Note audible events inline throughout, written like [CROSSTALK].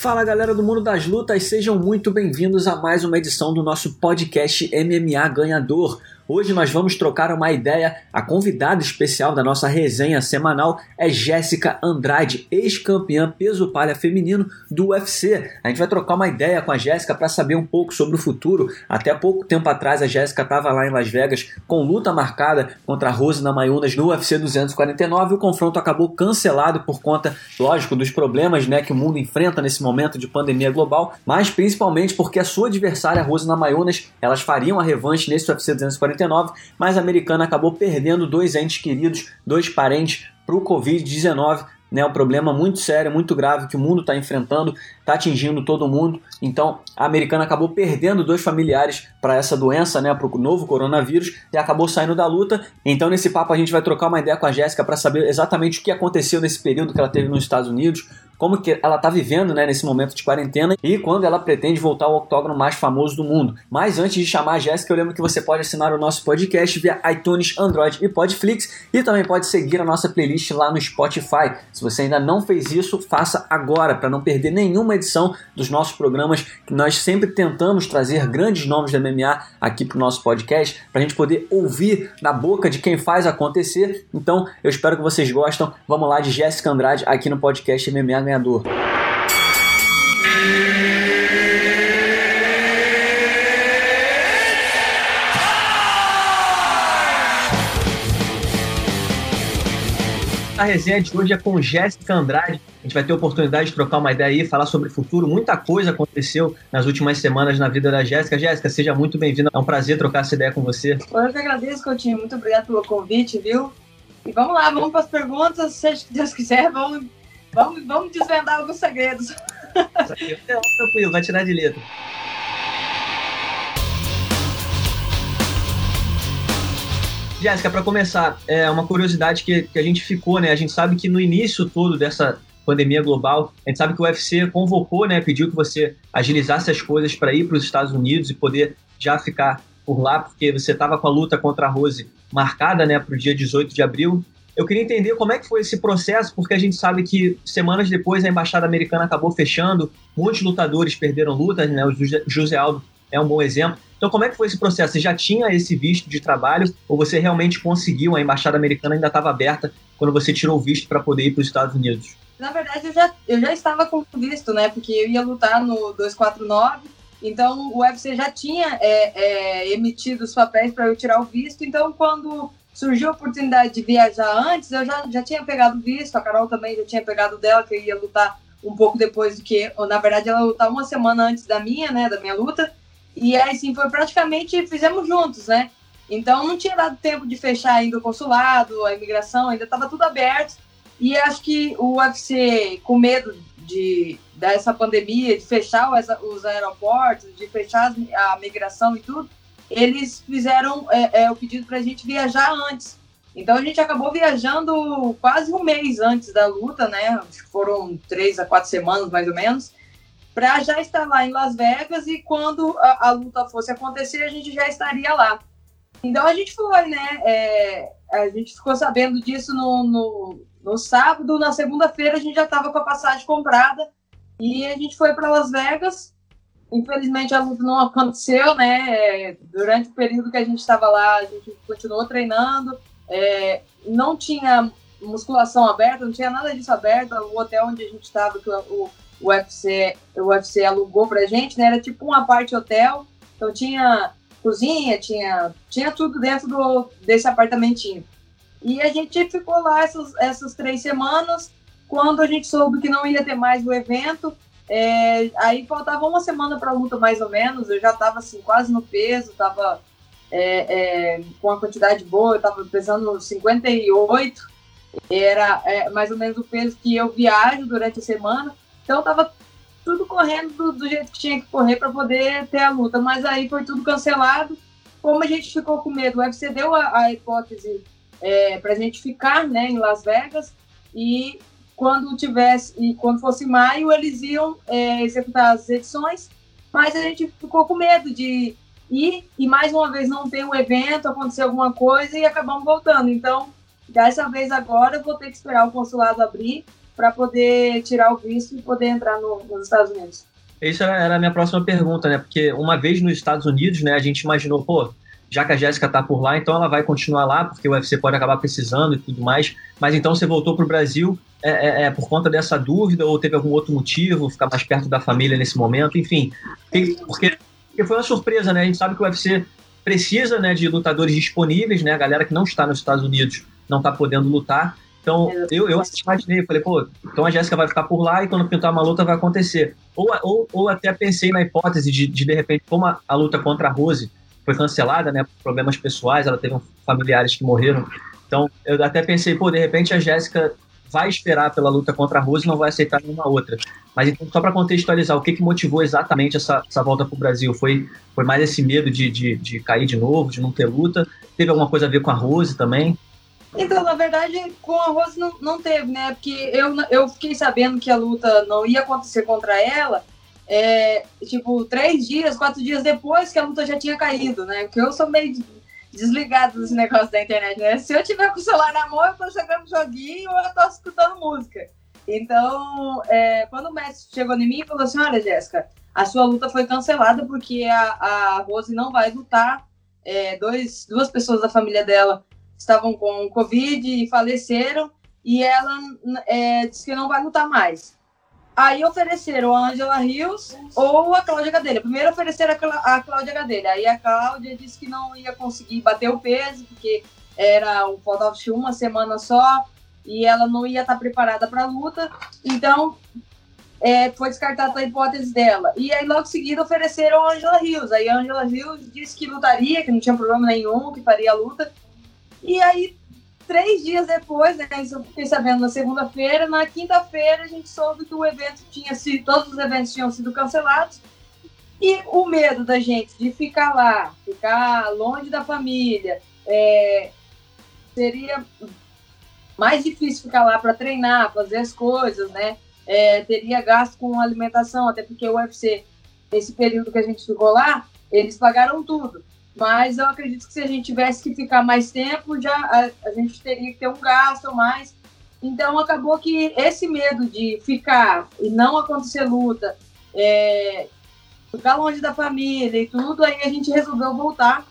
Fala galera do mundo das lutas, sejam muito bem-vindos a mais uma edição do nosso podcast MMA Ganhador. Hoje nós vamos trocar uma ideia. A convidada especial da nossa resenha semanal é Jéssica Andrade, ex-campeã peso palha feminino do UFC. A gente vai trocar uma ideia com a Jéssica para saber um pouco sobre o futuro. Até pouco tempo atrás a Jéssica estava lá em Las Vegas com luta marcada contra a Rose Namayunas no UFC 249. O confronto acabou cancelado por conta, lógico, dos problemas né, que o mundo enfrenta nesse momento de pandemia global, mas principalmente porque a sua adversária Rose Namayunas, elas fariam a revanche nesse UFC 249 mas a americana acabou perdendo dois entes queridos, dois parentes para o Covid-19 né, um problema muito sério, muito grave que o mundo está enfrentando, está atingindo todo mundo. Então, a americana acabou perdendo dois familiares para essa doença, né, para o novo coronavírus, e acabou saindo da luta. Então, nesse papo, a gente vai trocar uma ideia com a Jéssica para saber exatamente o que aconteceu nesse período que ela teve nos Estados Unidos, como que ela está vivendo né, nesse momento de quarentena e quando ela pretende voltar ao octógono mais famoso do mundo. Mas antes de chamar a Jéssica, eu lembro que você pode assinar o nosso podcast via iTunes, Android e Podflix e também pode seguir a nossa playlist lá no Spotify. Se você ainda não fez isso, faça agora para não perder nenhuma edição dos nossos programas que nós sempre tentamos trazer grandes nomes da MMA aqui para o nosso podcast para a gente poder ouvir na boca de quem faz acontecer. Então eu espero que vocês gostam. Vamos lá de Jéssica Andrade aqui no podcast MMA A resenha de hoje é com Jéssica Andrade. A gente vai ter a oportunidade de trocar uma ideia aí, falar sobre o futuro. Muita coisa aconteceu nas últimas semanas na vida da Jéssica. Jéssica, seja muito bem-vinda. É um prazer trocar essa ideia com você. Eu que agradeço, Coutinho. Muito obrigado pelo convite, viu? E vamos lá, vamos para as perguntas. Seja que Deus quiser, vamos Vamos, vamos desvendar alguns segredos. Não, tranquilo, vai tirar de letra. Jéssica, para começar, é uma curiosidade que, que a gente ficou, né? A gente sabe que no início todo dessa pandemia global, a gente sabe que o UFC convocou, né? Pediu que você agilizasse as coisas para ir para os Estados Unidos e poder já ficar por lá, porque você estava com a luta contra a Rose marcada, né, para o dia 18 de abril. Eu queria entender como é que foi esse processo, porque a gente sabe que semanas depois a embaixada americana acabou fechando, muitos lutadores perderam lutas, né? O José Aldo é um bom exemplo. Então, como é que foi esse processo? Você já tinha esse visto de trabalho ou você realmente conseguiu? A embaixada americana ainda estava aberta quando você tirou o visto para poder ir para os Estados Unidos? Na verdade, eu já, eu já estava com visto, né? Porque eu ia lutar no 249, então o UFC já tinha é, é, emitido os papéis para eu tirar o visto. Então, quando surgiu a oportunidade de viajar antes, eu já, já tinha pegado visto, a Carol também já tinha pegado dela, que eu ia lutar um pouco depois do que, ou, na verdade, ela lutar uma semana antes da minha, né, da minha luta, e aí, sim, foi praticamente, fizemos juntos, né, então não tinha dado tempo de fechar ainda o consulado, a imigração, ainda estava tudo aberto, e acho que o UFC, com medo de dessa pandemia, de fechar os aeroportos, de fechar a migração e tudo, eles fizeram é, é, o pedido para a gente viajar antes. Então a gente acabou viajando quase um mês antes da luta, né? Foram três a quatro semanas mais ou menos, para já estar lá em Las Vegas e quando a, a, luta fosse acontecer a gente já estaria lá. Então a gente foi, né? É, a gente ficou sabendo disso no, no, no sábado, na segunda-feira a gente já estava com a passagem comprada e a gente foi para Las Vegas Infelizmente a luta não aconteceu, né? Durante o período que a gente estava lá, a gente continuou treinando. É, não tinha musculação aberta, não tinha nada disso aberto. O hotel onde a gente estava, que o, o, UFC, o UFC alugou pra gente, né? Era tipo uma parte hotel. Então tinha cozinha, tinha, tinha tudo dentro do, desse apartamentinho. E a gente ficou lá essas, essas três semanas. Quando a gente soube que não ia ter mais o evento, é, aí faltava uma semana para a luta, mais ou menos. Eu já estava assim, quase no peso, estava é, é, com uma quantidade boa, eu estava pesando 58, era é, mais ou menos o peso que eu viajo durante a semana. Então estava tudo correndo do, do, jeito que tinha que correr para poder ter a luta. Mas aí foi tudo cancelado. Como a gente ficou com medo, o UFC deu a, a hipótese é, para a gente ficar né, em Las Vegas e quando tivesse e quando fosse maio eles iam é, executar as edições, mas a gente ficou com medo de ir e mais uma vez não ter um evento, acontecer alguma coisa e acabamos voltando. Então, dessa vez agora eu vou ter que esperar o consulado abrir para poder tirar o visto e poder entrar no, nos Estados Unidos. Essa era a minha próxima pergunta, né? Porque uma vez nos Estados Unidos, né, a gente imaginou, pô, já que a Jéssica tá por lá, então ela vai continuar lá, porque o UFC pode acabar precisando e tudo mais. Mas então você voltou para o Brasil é, é, é, por conta dessa dúvida ou teve algum outro motivo, ficar mais perto da família nesse momento, enfim. Porque, porque foi uma surpresa, né? A gente sabe que o UFC precisa né, de lutadores disponíveis, né? A galera que não está nos Estados Unidos não está podendo lutar. Então, eu, eu imaginei, falei, pô, então a Jéssica vai ficar por lá e quando pintar uma luta vai acontecer. Ou, ou, ou até pensei na hipótese de, de, de repente, como a, a luta contra a Rose foi cancelada, né, por problemas pessoais, ela teve familiares que morreram. Então, eu até pensei, pô, de repente a Jéssica vai esperar pela luta contra a Rose e não vai aceitar nenhuma outra. Mas então, só para contextualizar, o que, que motivou exatamente essa, essa volta para o Brasil? Foi, foi mais esse medo de, de, de cair de novo, de não ter luta? Teve alguma coisa a ver com a Rose também? Então, na verdade, com a Rose não, não teve, né? Porque eu, eu fiquei sabendo que a luta não ia acontecer contra ela, é, tipo, três dias, quatro dias depois que a luta já tinha caído, né? Porque eu sou meio desligado desse negócio da internet, né? Se eu tiver com o celular na mão, eu tô jogando joguinho ou eu tô escutando música. Então, é, quando o mestre chegou em mim e falou assim: Olha, Jéssica, a sua luta foi cancelada porque a, a Rose não vai lutar. É, dois, duas pessoas da família dela estavam com Covid e faleceram, e ela é, disse que não vai lutar mais. Aí ofereceram a Angela Rios ou a Cláudia Gadelha. Primeiro ofereceram a Cláudia Gadelha. Aí a Cláudia disse que não ia conseguir bater o peso, porque era um faltava uma semana só e ela não ia estar preparada para a luta. Então é, foi descartada a hipótese dela. E aí logo em seguida ofereceram a Angela Rios. Aí a Angela Rios disse que lutaria, que não tinha problema nenhum, que faria a luta. E aí, três dias depois, né, isso eu fiquei sabendo na segunda-feira, na quinta-feira a gente soube que o evento tinha sido, todos os eventos tinham sido cancelados. E o medo da gente de ficar lá, ficar longe da família, é, seria mais difícil ficar lá para treinar, fazer as coisas, né? É, teria gasto com alimentação, até porque o UFC, esse período que a gente ficou lá, eles pagaram tudo. Mas eu acredito que se a gente tivesse que ficar mais tempo, já a, a gente teria que ter um gasto mais. Então acabou que esse medo de ficar e não acontecer luta, é, ficar longe da família e tudo, aí a gente resolveu voltar.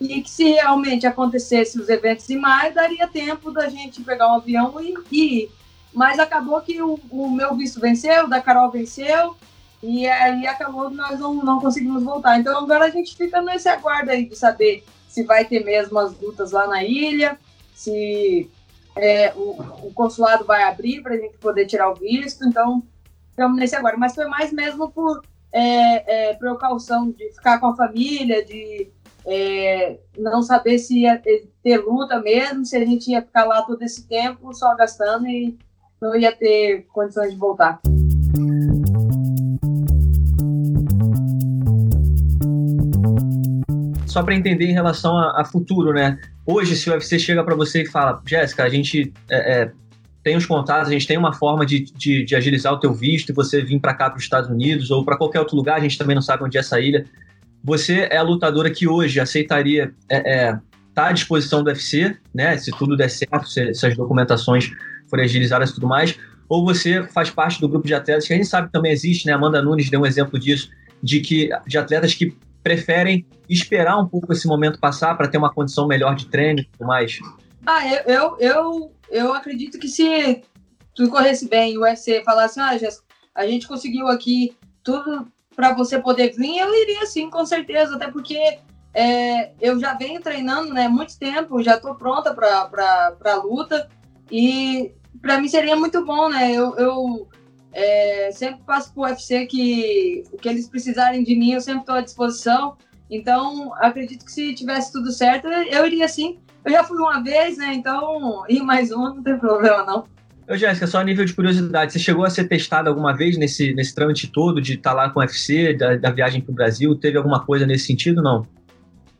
E que se realmente acontecesse os eventos em maio, daria tempo da gente pegar um avião e, e ir. Mas acabou que o, o meu visto venceu, da Carol venceu, e aí acabou que nós não, não conseguimos voltar. Então agora a gente fica nesse aguardo aí de saber se vai ter mesmo as lutas lá na ilha, se é, o, o, consulado vai abrir para a gente poder tirar o visto. Então estamos nesse aguardo. Mas foi mais mesmo por é, é, precaução de ficar com a família, de é, não saber se ia ter luta mesmo, se a gente ia ficar lá todo esse tempo só gastando e não ia ter condições de voltar. Só para entender em relação a, a, futuro, né? Hoje, se o UFC chega para você e fala, Jéssica, a gente é, é, tem os contatos, a gente tem uma forma de, de, de agilizar o teu visto e você vir para cá, para os Estados Unidos ou para qualquer outro lugar, a gente também não sabe onde é essa ilha. Você é a lutadora que hoje aceitaria é, é, tá à disposição do UFC, né? Se tudo der certo, se, se as documentações forem agilizadas e tudo mais, ou você faz parte do grupo de atletas que a gente sabe que também existe, né? Amanda Nunes deu um exemplo disso, de que de atletas que preferem esperar um pouco esse momento passar para ter uma condição melhor de treino e tudo mais? Ah, eu, eu, eu, eu acredito que se tudo corresse bem e o UFC falasse, ah, Jéssica, a gente conseguiu aqui tudo para você poder vir, eu iria sim, com certeza, até porque é, eu já venho treinando né, muito tempo, já estou pronta para a luta e para mim seria muito bom, né? Eu, eu é, sempre passo para o UFC que o que eles precisarem de mim, eu sempre estou à disposição. Então, acredito que se tivesse tudo certo, eu iria sim. Eu já fui uma vez, né? Então, ir mais uma não tem problema, não. Ô, Jéssica, só a nível de curiosidade, você chegou a ser testada alguma vez nesse, nesse trâmite todo de estar tá lá com o UFC, da, da viagem para o Brasil? Teve alguma coisa nesse sentido, não?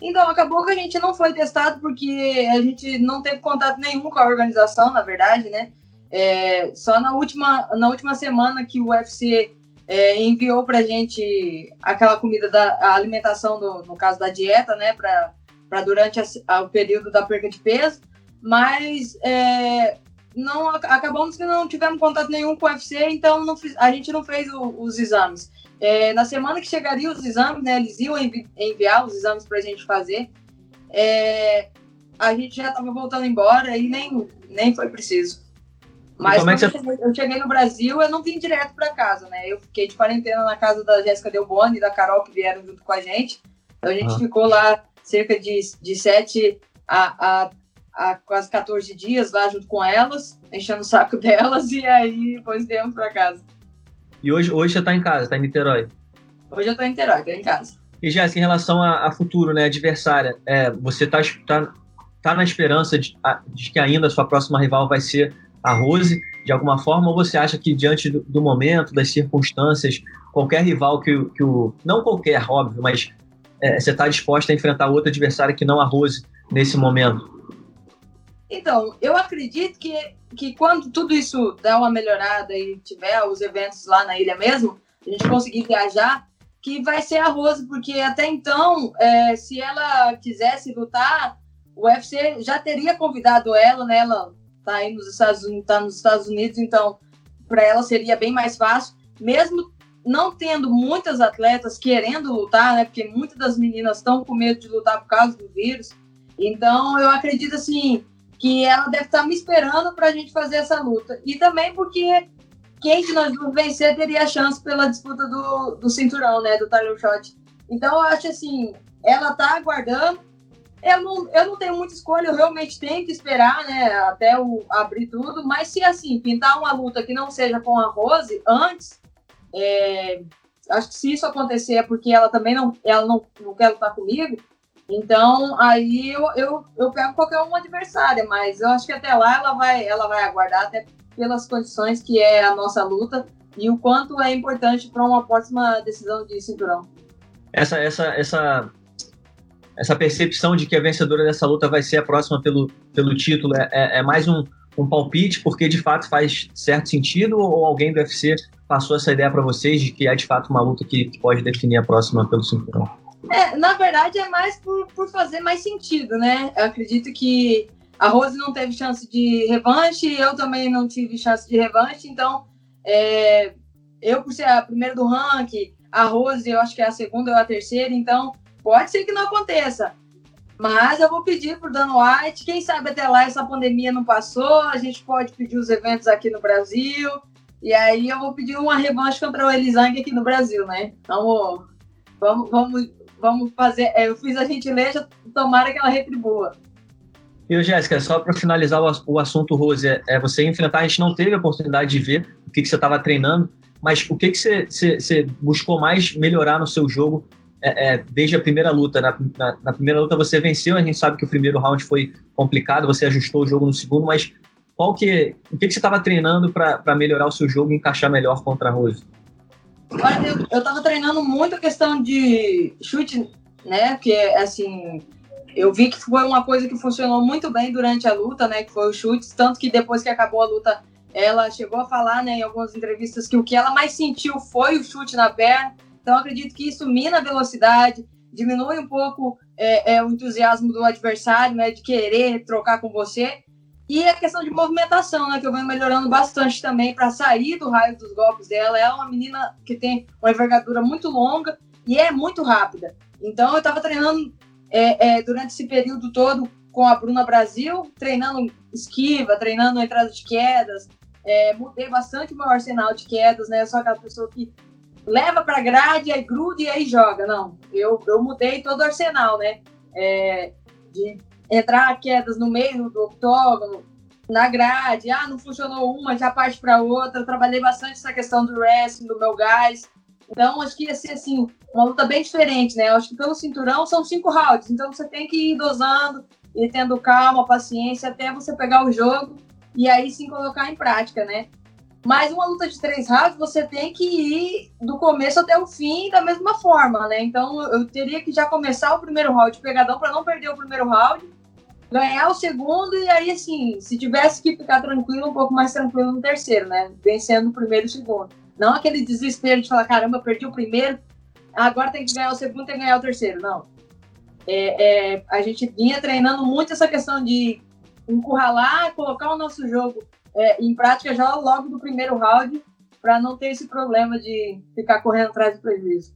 Então, acabou que a gente não foi testado porque a gente não teve contato nenhum com a organização, na verdade, né? É, só na última, na última semana que o UFC é, enviou para gente aquela comida da alimentação, no, no caso da dieta, né, para durante a, a, o período da perca de peso, mas é, não acabamos que não tivemos contato nenhum com o UFC, então não, a gente não fez o, os exames. É, na semana que chegaria os exames, né, eles iam envi enviar os exames para a gente fazer. É, a gente já estava voltando embora e nem, nem foi preciso. Mas quando é você... eu, cheguei, no Brasil, eu não vim direto para casa, né? Eu fiquei de quarentena na casa da Jéssica Delboni e da Carol, que vieram junto com a gente. Então a gente ficou lá cerca de, de 7 a, a, a quase 14 dias lá junto com elas, enchendo o saco [LAUGHS] delas, e aí depois viemos para casa. E hoje, hoje você está em casa, está em Niterói? Hoje eu estou em Niterói, estou em casa. E Jéssica, em relação a, a, futuro, né, adversária, é, você está tá, tá na esperança de, de que ainda a sua próxima rival vai ser a Rose, de alguma forma, ou você acha que diante do, do momento, das circunstâncias, qualquer rival que, que o. Não qualquer, óbvio, mas é, você está disposta a enfrentar outra adversária que não a Rose nesse momento? Então, eu acredito que, que quando tudo isso der uma melhorada e tiver os eventos lá na ilha mesmo, a gente conseguir viajar, que vai ser a Rose, porque até então, é, se ela quisesse lutar, o UFC já teria convidado ela, né? Ela tá aí nos Estados Unidos, tá nos Estados Unidos, então para ela seria bem mais fácil, mesmo não tendo muitas atletas querendo lutar, né? Porque muitas das meninas estão com medo de lutar por causa do vírus. Então eu acredito assim que ela deve estar tá me esperando para a gente fazer essa luta. E também porque quem de nós vencer teria chance pela disputa do, do cinturão, né? Do title shot. Então eu acho assim, ela tá aguardando eu não, eu não tenho muita escolha, eu realmente tenho que esperar, né, até o, abrir tudo, mas se assim, pintar uma luta que não seja com a Rose antes, é, acho que se isso acontecer é porque ela também não, ela não, não quer lutar comigo, então aí eu, eu, eu pego qualquer uma adversária, mas eu acho que até lá ela vai, ela vai aguardar, até pelas condições que é a nossa luta e o quanto é importante para uma próxima decisão de cinturão. Essa, essa, essa essa percepção de que a vencedora dessa luta vai ser a próxima pelo, pelo título é, é, é mais um, um palpite porque de fato faz certo sentido ou alguém do UFC passou essa ideia para vocês de que é de fato uma luta que, que pode definir a próxima pelo cinturão? É, na verdade é mais por, por fazer mais sentido, né? Eu acredito que a Rose não teve chance de revanche, eu também não tive chance de revanche, então é, eu por ser a primeira do ranking, a Rose eu acho que é a segunda ou a terceira, então Pode ser que não aconteça. Mas eu vou pedir para o Dan White, quem sabe até lá essa pandemia não passou, a gente pode pedir os eventos aqui no Brasil, e aí eu vou pedir uma revanche contra o Elisang aqui no Brasil, né? Então, vamos, vamos, vamos fazer. É, eu fiz a gentileza, tomara que ela retribua. E, Jéssica, só para finalizar o, assunto, Rose, é, é, você enfrentar, a gente não teve a oportunidade de ver o que, que você estava treinando, mas o que, que você, você, você buscou mais melhorar no seu jogo é, é, desde a primeira luta. Na, na, na, primeira luta você venceu, a gente sabe que o primeiro round foi complicado, você ajustou o jogo no segundo, mas qual que, o que, que você estava treinando para melhorar o seu jogo e encaixar melhor contra a Rose? eu estava treinando muito a questão de chute, né? Porque, assim, eu vi que foi uma coisa que funcionou muito bem durante a luta, né? Que foi o chute, tanto que depois que acabou a luta, ela chegou a falar, né, em algumas entrevistas que o que ela mais sentiu foi o chute na perna. Então, acredito que isso mina a velocidade, diminui um pouco é, é, o entusiasmo do adversário, né, de querer trocar com você. E a questão de movimentação, né, que eu venho melhorando bastante também para sair do raio dos golpes dela. Ela é uma menina que tem uma envergadura muito longa e é muito rápida. Então, eu estava treinando é, é, durante esse período todo com a Bruna Brasil, treinando esquiva, treinando entrada de quedas. É, mudei bastante o meu arsenal de quedas, né? Sou aquela pessoa que leva para grade, aí gruda e aí joga. Não, eu, eu mudei todo o arsenal, né? É, de entrar quedas no meio do octógono, na grade, ah, não funcionou uma, já parte para outra. Eu trabalhei bastante essa questão do wrestling, do meu gás. Então, acho que ia ser assim, uma luta bem diferente, né? Eu acho que pelo cinturão são cinco rounds, então você tem que ir dosando e tendo calma, paciência, até você pegar o jogo e aí sim colocar em prática, né? Mas uma luta de três rounds, você tem que ir do começo até o fim da mesma forma, né? Então eu teria que já começar o primeiro round pegadão para não perder o primeiro round, ganhar o segundo e aí, assim, se tivesse que ficar tranquilo, um pouco mais tranquilo no terceiro, né? Vencendo o primeiro e o segundo. Não aquele desespero de falar, caramba, perdi o primeiro, agora tem que ganhar o segundo, tem que ganhar o terceiro. Não. É, é, a gente vinha treinando muito essa questão de encurralar, colocar o nosso jogo é, em prática já logo do primeiro round, para não ter esse problema de ficar correndo atrás do prejuízo.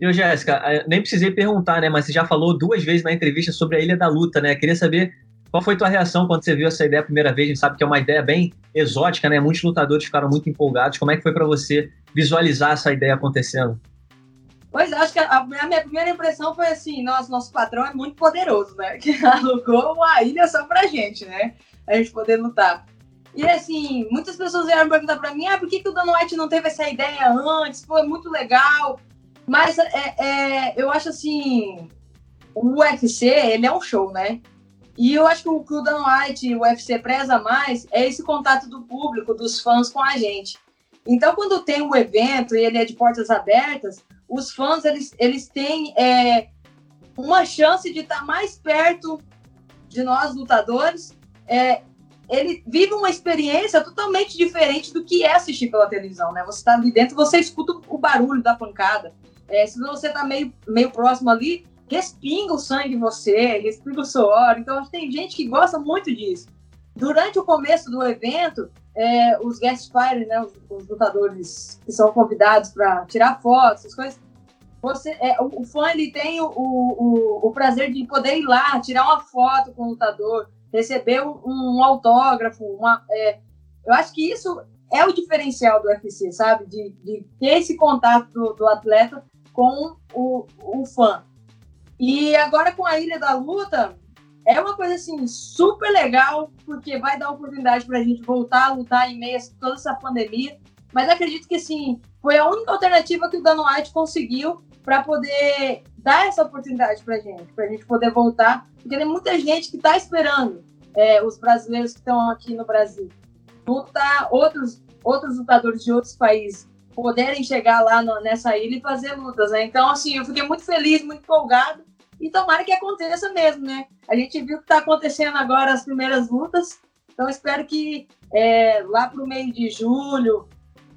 E, Jéssica, nem precisei perguntar, né? Mas você já falou duas vezes na entrevista sobre a Ilha da Luta, né? Queria saber qual foi tua reação quando você viu essa ideia a primeira vez? A gente sabe que é uma ideia bem exótica, né? Muitos lutadores ficaram muito empolgados. Como é que foi para você visualizar essa ideia acontecendo? Pois acho que a, a, minha primeira impressão foi assim, nosso, nosso patrão é muito poderoso, né? [LAUGHS] Que alugou uma ilha só pra gente, né? A gente poder lutar. E assim, muitas pessoas vieram perguntar pra mim, ah, por que, que o Dan White não teve essa ideia antes? Foi muito legal. Mas é, é, eu acho assim, o UFC, ele é um show, né? E eu acho que o que o Dan White e o UFC preza mais é esse contato do público, dos fãs com a gente. Então, quando tem um evento e ele é de portas abertas, os fãs eles, eles têm é, uma chance de estar mais perto de nós lutadores. É, ele vive uma experiência totalmente diferente do que é assistir pela televisão, né? Você está ali dentro, você escuta o barulho da pancada. É, se você está meio, meio próximo ali, respinga o sangue em você, respinga o suor. Então, tem gente que gosta muito disso. Durante o começo do evento, é, os guest fighters, né, os, os, lutadores que são convidados para tirar fotos, essas coisas, você, é, o, o, fã ele tem o, o, o, prazer de poder ir lá, tirar uma foto com o lutador, receber um, um autógrafo. Uma, é, eu acho que isso é o diferencial do UFC, sabe? De, de ter esse contato do, do atleta com o, o fã. E agora com a Ilha da Luta, é uma coisa assim super legal, porque vai dar oportunidade para a gente voltar a lutar em meio a toda essa pandemia. Mas acredito que sim, foi a única alternativa que o Dano White conseguiu para poder dar essa oportunidade para gente, para a gente poder voltar, porque tem muita gente que está esperando é, os brasileiros que estão aqui no Brasil lutar, outros, outros lutadores de outros países poderem chegar lá no, nessa ilha e fazer lutas, né? Então, assim, eu fiquei muito feliz, muito empolgado e tomara que aconteça mesmo, né? A gente viu que está acontecendo agora as primeiras lutas, então espero que é, lá para o meio de julho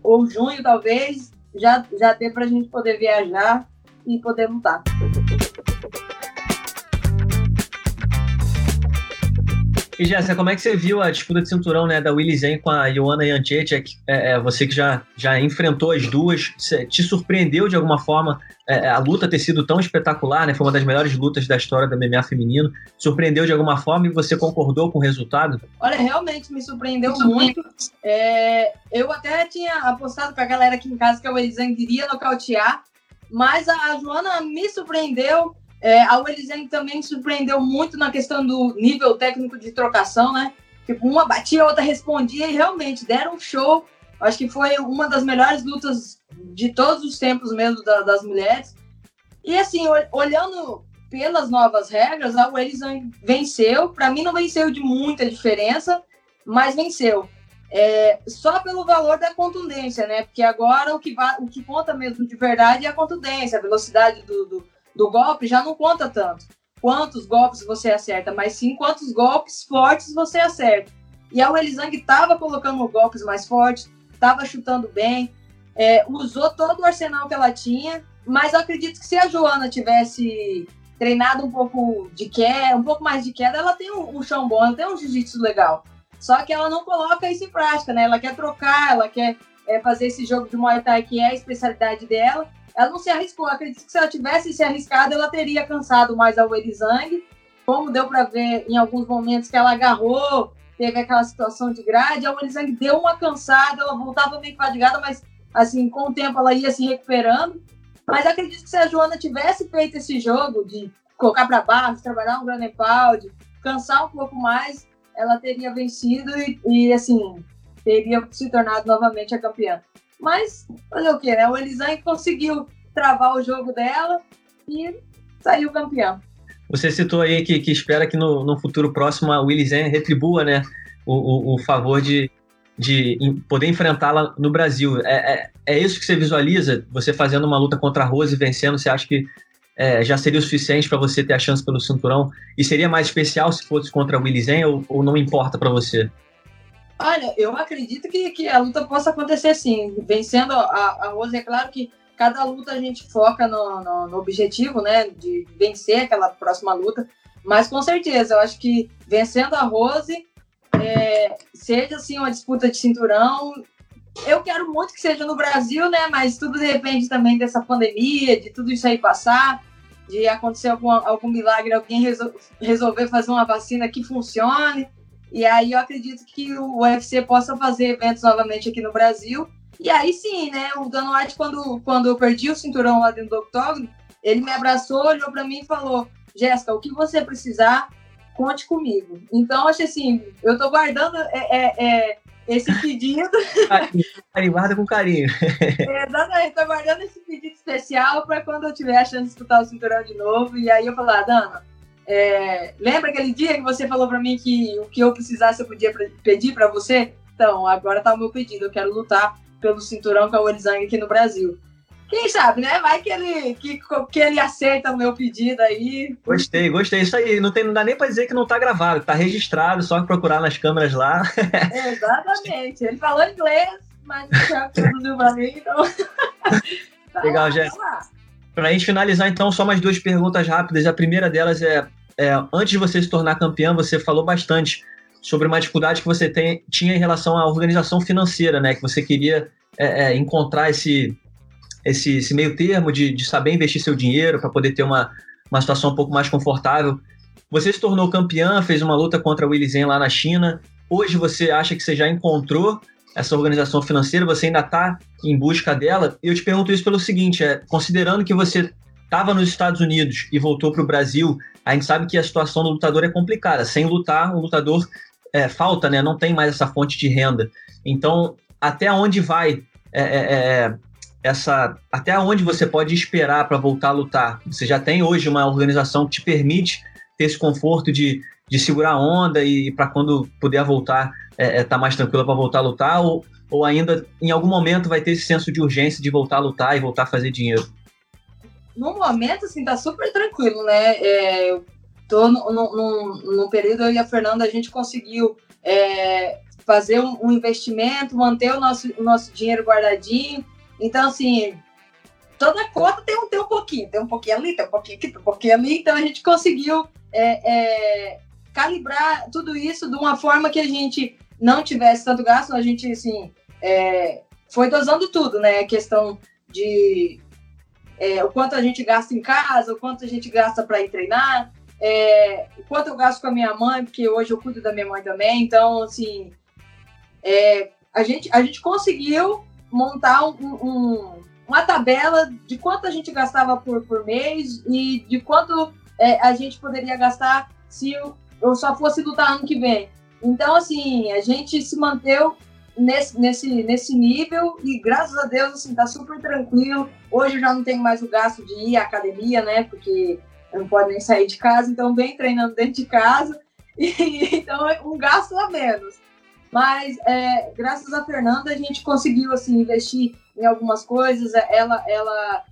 ou junho, talvez, já, já dê para a gente poder viajar e poder lutar. E Jéssica, como é que você viu a disputa de cinturão né, da Willy Zen com a Joana Janchek? É, é, você que já, já enfrentou as duas, te surpreendeu de alguma forma é, a luta ter sido tão espetacular, né? Foi uma das melhores lutas da história do MMA feminino. Surpreendeu de alguma forma e você concordou com o resultado? Olha, realmente me surpreendeu muito. É, eu até tinha apostado com a galera aqui em casa que a Willy Zen iria nocautear, mas a, Joana me surpreendeu é, a Welizeng também surpreendeu muito na questão do nível técnico de trocação, né? Tipo, uma batia, a outra respondia e realmente deram um show. Acho que foi uma das melhores lutas de todos os tempos mesmo da, das mulheres. E assim, olhando pelas novas regras, a Welizeng venceu. Para mim, não venceu de muita diferença, mas venceu. É, só pelo valor da contundência, né? Porque agora o que, o que conta mesmo de verdade é a contundência, a velocidade do, do do golpe já não conta tanto quantos golpes você acerta, mas sim quantos golpes fortes você acerta. E a Welizang estava colocando golpes mais fortes, estava chutando bem, é, usou todo o arsenal que ela tinha, mas eu acredito que se a Joana tivesse treinado um pouco de queda, um pouco mais de queda, ela tem um, um chão bom, ela tem um jiu-jitsu legal. Só que ela não coloca isso em prática, né? Ela quer trocar, ela quer é, fazer esse jogo de Muay Thai que é a especialidade dela, ela não se arriscou. Acredito que se ela tivesse se arriscado, ela teria cansado mais a Werizang. Como deu para ver em alguns momentos que ela agarrou, teve aquela situação de grade, a Werizang deu uma cansada, ela voltava meio fadigada, mas assim, com o tempo ela ia se recuperando. Mas acredito que se a Joana tivesse feito esse jogo de colocar para baixo, trabalhar um grande pound, cansar um pouco mais, ela teria vencido e, e assim, teria se tornado novamente a campeã. Mas fazer o quê, né? O Elisane conseguiu travar o jogo dela e saiu campeão. Você citou aí que, que espera que no, no futuro próximo a Willy retribua né, o, o, o, favor de, de poder enfrentá-la no Brasil. É, é, é, isso que você visualiza? Você fazendo uma luta contra a Rose e vencendo, você acha que é, já seria o suficiente para você ter a chance pelo cinturão? E seria mais especial se fosse contra a Willy ou, ou não importa para você? Olha, eu acredito que, que a luta possa acontecer sim. Vencendo a, a Rose, é claro que cada luta a gente foca no, no, no, objetivo, né? De vencer aquela próxima luta. Mas com certeza, eu acho que vencendo a Rose, é, seja assim uma disputa de cinturão. Eu quero muito que seja no Brasil, né? Mas tudo depende também dessa pandemia, de tudo isso aí passar, de acontecer algum, algum milagre, alguém resol resolver fazer uma vacina que funcione. E aí eu acredito que o UFC possa fazer eventos novamente aqui no Brasil. E aí sim, né? O Dan White, quando, quando eu perdi o cinturão lá dentro do octógono, ele me abraçou, olhou para mim e falou: Jéssica, o que você precisar, conte comigo. Então, acho assim, eu tô guardando é, é, é esse pedido. Carinho, guarda com carinho. [LAUGHS] Exatamente, tô guardando esse pedido especial para quando eu tiver a chance de disputar o cinturão de novo. E aí eu falar, ah, Dana, é, lembra aquele dia que você falou para mim que o que eu precisasse eu podia pedir para você? Então, agora tá o meu pedido. Eu quero lutar pelo cinturão com a Orizang aqui no Brasil. Quem sabe, né? Vai que ele, que, que ele aceita o meu pedido aí. Gostei, gostei. Isso aí, não, tem, não dá nem pra dizer que não tá gravado, tá registrado, só procurar nas câmeras lá. [LAUGHS] Exatamente. Ele falou inglês, mas não sabe traduziu pra mim, então. tá [LAUGHS] Legal, Jéssica. Pra gente finalizar, então, só mais duas perguntas rápidas. A primeira delas é, é antes de você se tornar campeã, você falou bastante sobre uma dificuldade que você tem, tinha em relação à organização financeira, né? Que você queria é, é, encontrar esse, esse, esse, meio termo de, de saber investir seu dinheiro para poder ter uma, uma situação um pouco mais confortável. Você se tornou campeã, fez uma luta contra o Willy Zen lá na China. Hoje você acha que você já encontrou essa organização financeira? Você ainda está em busca dela? Eu te pergunto isso pelo seguinte: é, considerando que você estava nos Estados Unidos e voltou para o Brasil, a gente sabe que a situação do lutador é complicada. Sem lutar, o lutador é, falta, né? Não tem mais essa fonte de renda. Então, até onde vai é, é, é essa. Até onde você pode esperar para voltar a lutar? Você já tem hoje uma organização que te permite ter esse conforto de, de segurar a onda e para quando puder voltar, é, é, tá mais tranquila para voltar a lutar? Ou, ou ainda em algum momento vai ter esse senso de urgência de voltar a lutar e voltar a fazer dinheiro? No momento, assim, tá super tranquilo, né? É, Tô no, no, no, período, eu e a Fernanda, a gente conseguiu é, fazer um, um, investimento, manter o nosso, o nosso dinheiro guardadinho. Então, assim, toda conta tem um, tem um pouquinho, tem um pouquinho ali, tem um pouquinho aqui, tem um pouquinho ali. Então, a gente conseguiu é, é, calibrar tudo isso de uma forma que a gente não tivesse tanto gasto. A gente, assim, é, foi dosando tudo, né? A questão de é, o quanto a gente gasta em casa, o quanto a gente gasta para ir treinar é, o quanto eu gasto com a minha mãe, porque hoje eu cuido da minha mãe também, então, assim, é, a, gente, a gente conseguiu montar um, um, uma tabela de quanto a gente gastava por, por mês e de quanto é, a gente poderia gastar se eu, eu só fosse lutar ano que vem. Então, assim, a gente se manteve nesse, nesse, nesse nível e graças a Deus, assim, tá super tranquilo. Hoje eu já não tenho mais o gasto de ir à academia, né? Porque não pode nem sair de casa, então vem treinando dentro de casa, [LAUGHS] e, então é um gasto a menos. Mas é, graças a Fernanda a gente conseguiu assim investir em algumas coisas. Ela, ela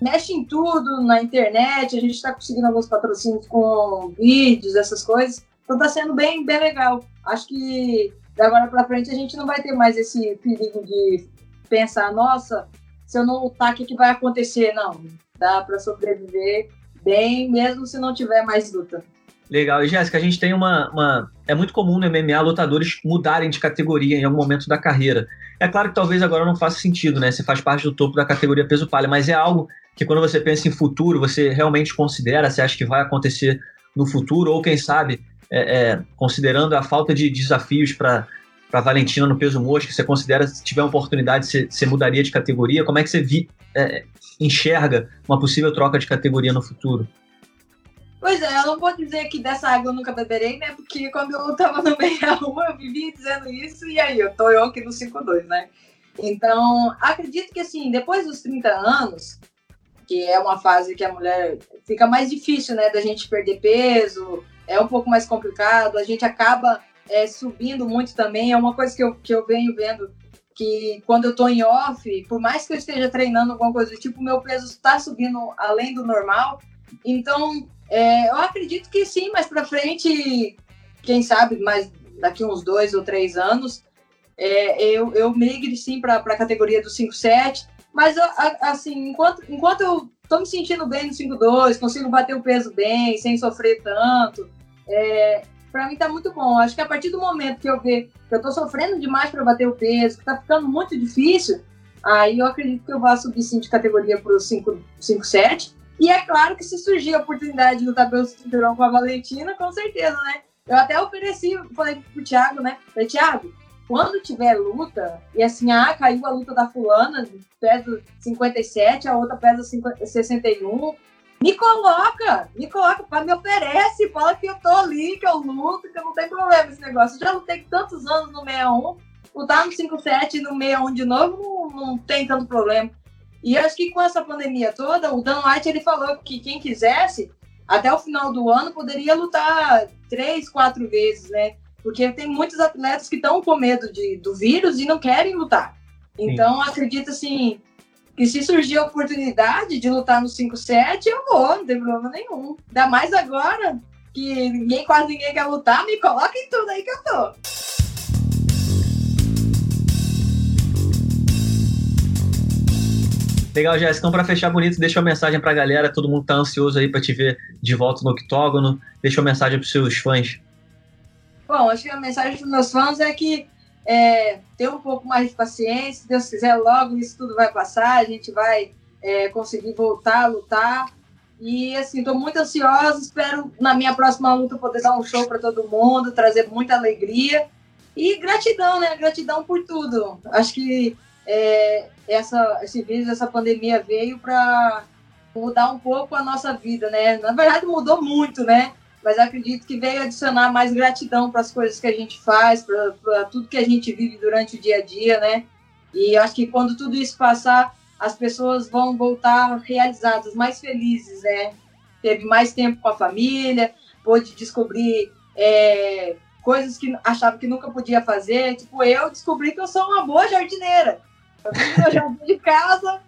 mexe em tudo na internet. A gente está conseguindo alguns patrocínios com vídeos, essas coisas. Então está sendo bem, bem legal. Acho que da agora para frente a gente não vai ter mais esse perigo de pensar, nossa, se eu não lutar, o que, que vai acontecer? Não, dá para sobreviver bem, mesmo se não tiver mais luta. Legal. E Jéssica, a gente tem uma, uma, É muito comum no MMA lutadores mudarem de categoria em algum momento da carreira. É claro que talvez agora não faça sentido, né? Você faz parte do topo da categoria peso palha, mas é algo que quando você pensa em futuro, você realmente considera, você acha que vai acontecer no futuro, ou quem sabe, é, é, considerando a falta de desafios para para Valentina no peso mosca, você considera, se tiver uma oportunidade, você, você mudaria de categoria? Como é que você vi, é, enxerga uma possível troca de categoria no futuro? Pois é, eu não vou dizer que dessa água eu nunca beberei, né? Porque quando eu tava no meio da rua, eu vivia dizendo isso, e aí, eu tô eu aqui no 5-2, né? Então, acredito que assim, depois dos 30 anos, que é uma fase que a mulher fica mais difícil, né, da gente perder peso, é um pouco mais complicado, a gente acaba é, subindo muito também, é uma coisa que eu, que eu venho vendo que quando eu tô em off, por mais que eu esteja treinando alguma coisa do tipo, meu peso está subindo além do normal. Então, é, eu acredito que sim, mais para frente, quem sabe, mais daqui uns dois ou três anos, é, eu, eu migre sim para a categoria do 5-7. Mas, assim, enquanto, enquanto eu tô me sentindo bem no 5-2, consigo bater o peso bem, sem sofrer tanto, é, para mim tá muito bom. Acho que a partir do momento que eu ver que eu tô sofrendo demais para bater o peso, que tá ficando muito difícil, aí eu acredito que eu vou subir sim de categoria pro 5-7. E é claro que se surgir a oportunidade de lutar pelo cinturão com a Valentina, com certeza, né? Eu até ofereci, falei pro Thiago, né? Falei, Thiago, quando tiver luta, e assim, ah, caiu a luta da fulana, pesa 57, a outra pesa 50, 61, me coloca, me coloca, me oferece, fala que eu tô ali, que eu luto, que eu não tem problema esse negócio. Eu já lutei tantos anos no 61, lutar no 57 e no 61 de novo não, não tem tanto problema. E acho que com essa pandemia toda, o Dan White ele falou que quem quisesse, até o final do ano, poderia lutar três, quatro vezes, né? Porque tem muitos atletas que estão com medo de, do vírus e não querem lutar. Então, Sim. acredito assim, que se surgir a oportunidade de lutar no 5-7, eu vou, não tem problema nenhum. Ainda mais agora, que ninguém, quase ninguém quer lutar, me coloca em tudo aí que eu tô. Legal, Jéssica. Então, para fechar bonito, deixa uma mensagem para a galera. Todo mundo tá ansioso aí para te ver de volta no octógono. Deixa uma mensagem para seus fãs. Bom, acho que a mensagem para meus fãs é que é, um pouco mais de paciência. Se Deus quiser, logo isso tudo vai passar. A gente vai é, conseguir voltar a lutar. E assim, estou muito ansiosa. Espero na minha próxima luta poder dar um show para todo mundo, trazer muita alegria e gratidão, né? Gratidão por tudo. Acho que é, essa, esse vírus, essa pandemia veio para mudar um pouco a nossa vida, né? Na verdade, mudou muito, né? Mas acredito que veio adicionar mais gratidão para as coisas que a gente faz, para tudo que a gente vive durante o dia a dia, né? E acho que quando tudo isso passar, as pessoas vão voltar realizadas, mais felizes, né? Teve mais tempo com a família, pôde descobrir é, coisas que achava que nunca podia fazer. Tipo, eu descobri que eu sou uma boa jardineira. Eu jardim de casa,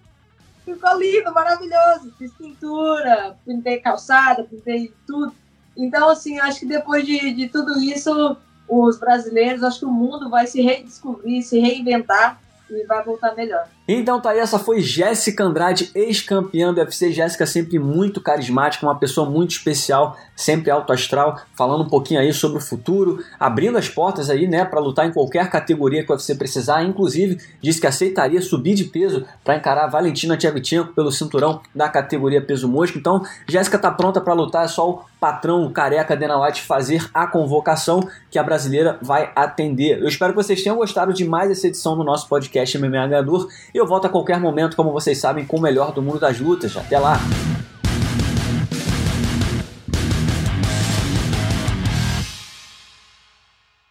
ficou lindo, maravilhoso. Fiz pintura, pintei calçada, pintei tudo. Então, assim, acho que depois de, de tudo isso, os brasileiros, acho que o mundo vai se redescobrir, se reinventar e vai voltar melhor. Então tá aí, essa foi Jéssica Andrade, ex-campeã do UFC. Jéssica sempre muito carismática, uma pessoa muito especial, sempre alto astral, falando um pouquinho aí sobre o futuro, abrindo as portas aí, né, para lutar em qualquer categoria que o UFC precisar. Inclusive, disse que aceitaria subir de peso para encarar a Valentina Tchevchenko pelo cinturão da categoria peso mosco. Então, Jéssica tá pronta para lutar, é só o patrão o careca Dana White fazer a convocação que a brasileira vai atender. Eu espero que vocês tenham gostado de mais essa edição do nosso podcast MMA Ganhador. Eu volto a qualquer momento, como vocês sabem, com o melhor do mundo das lutas. Até lá!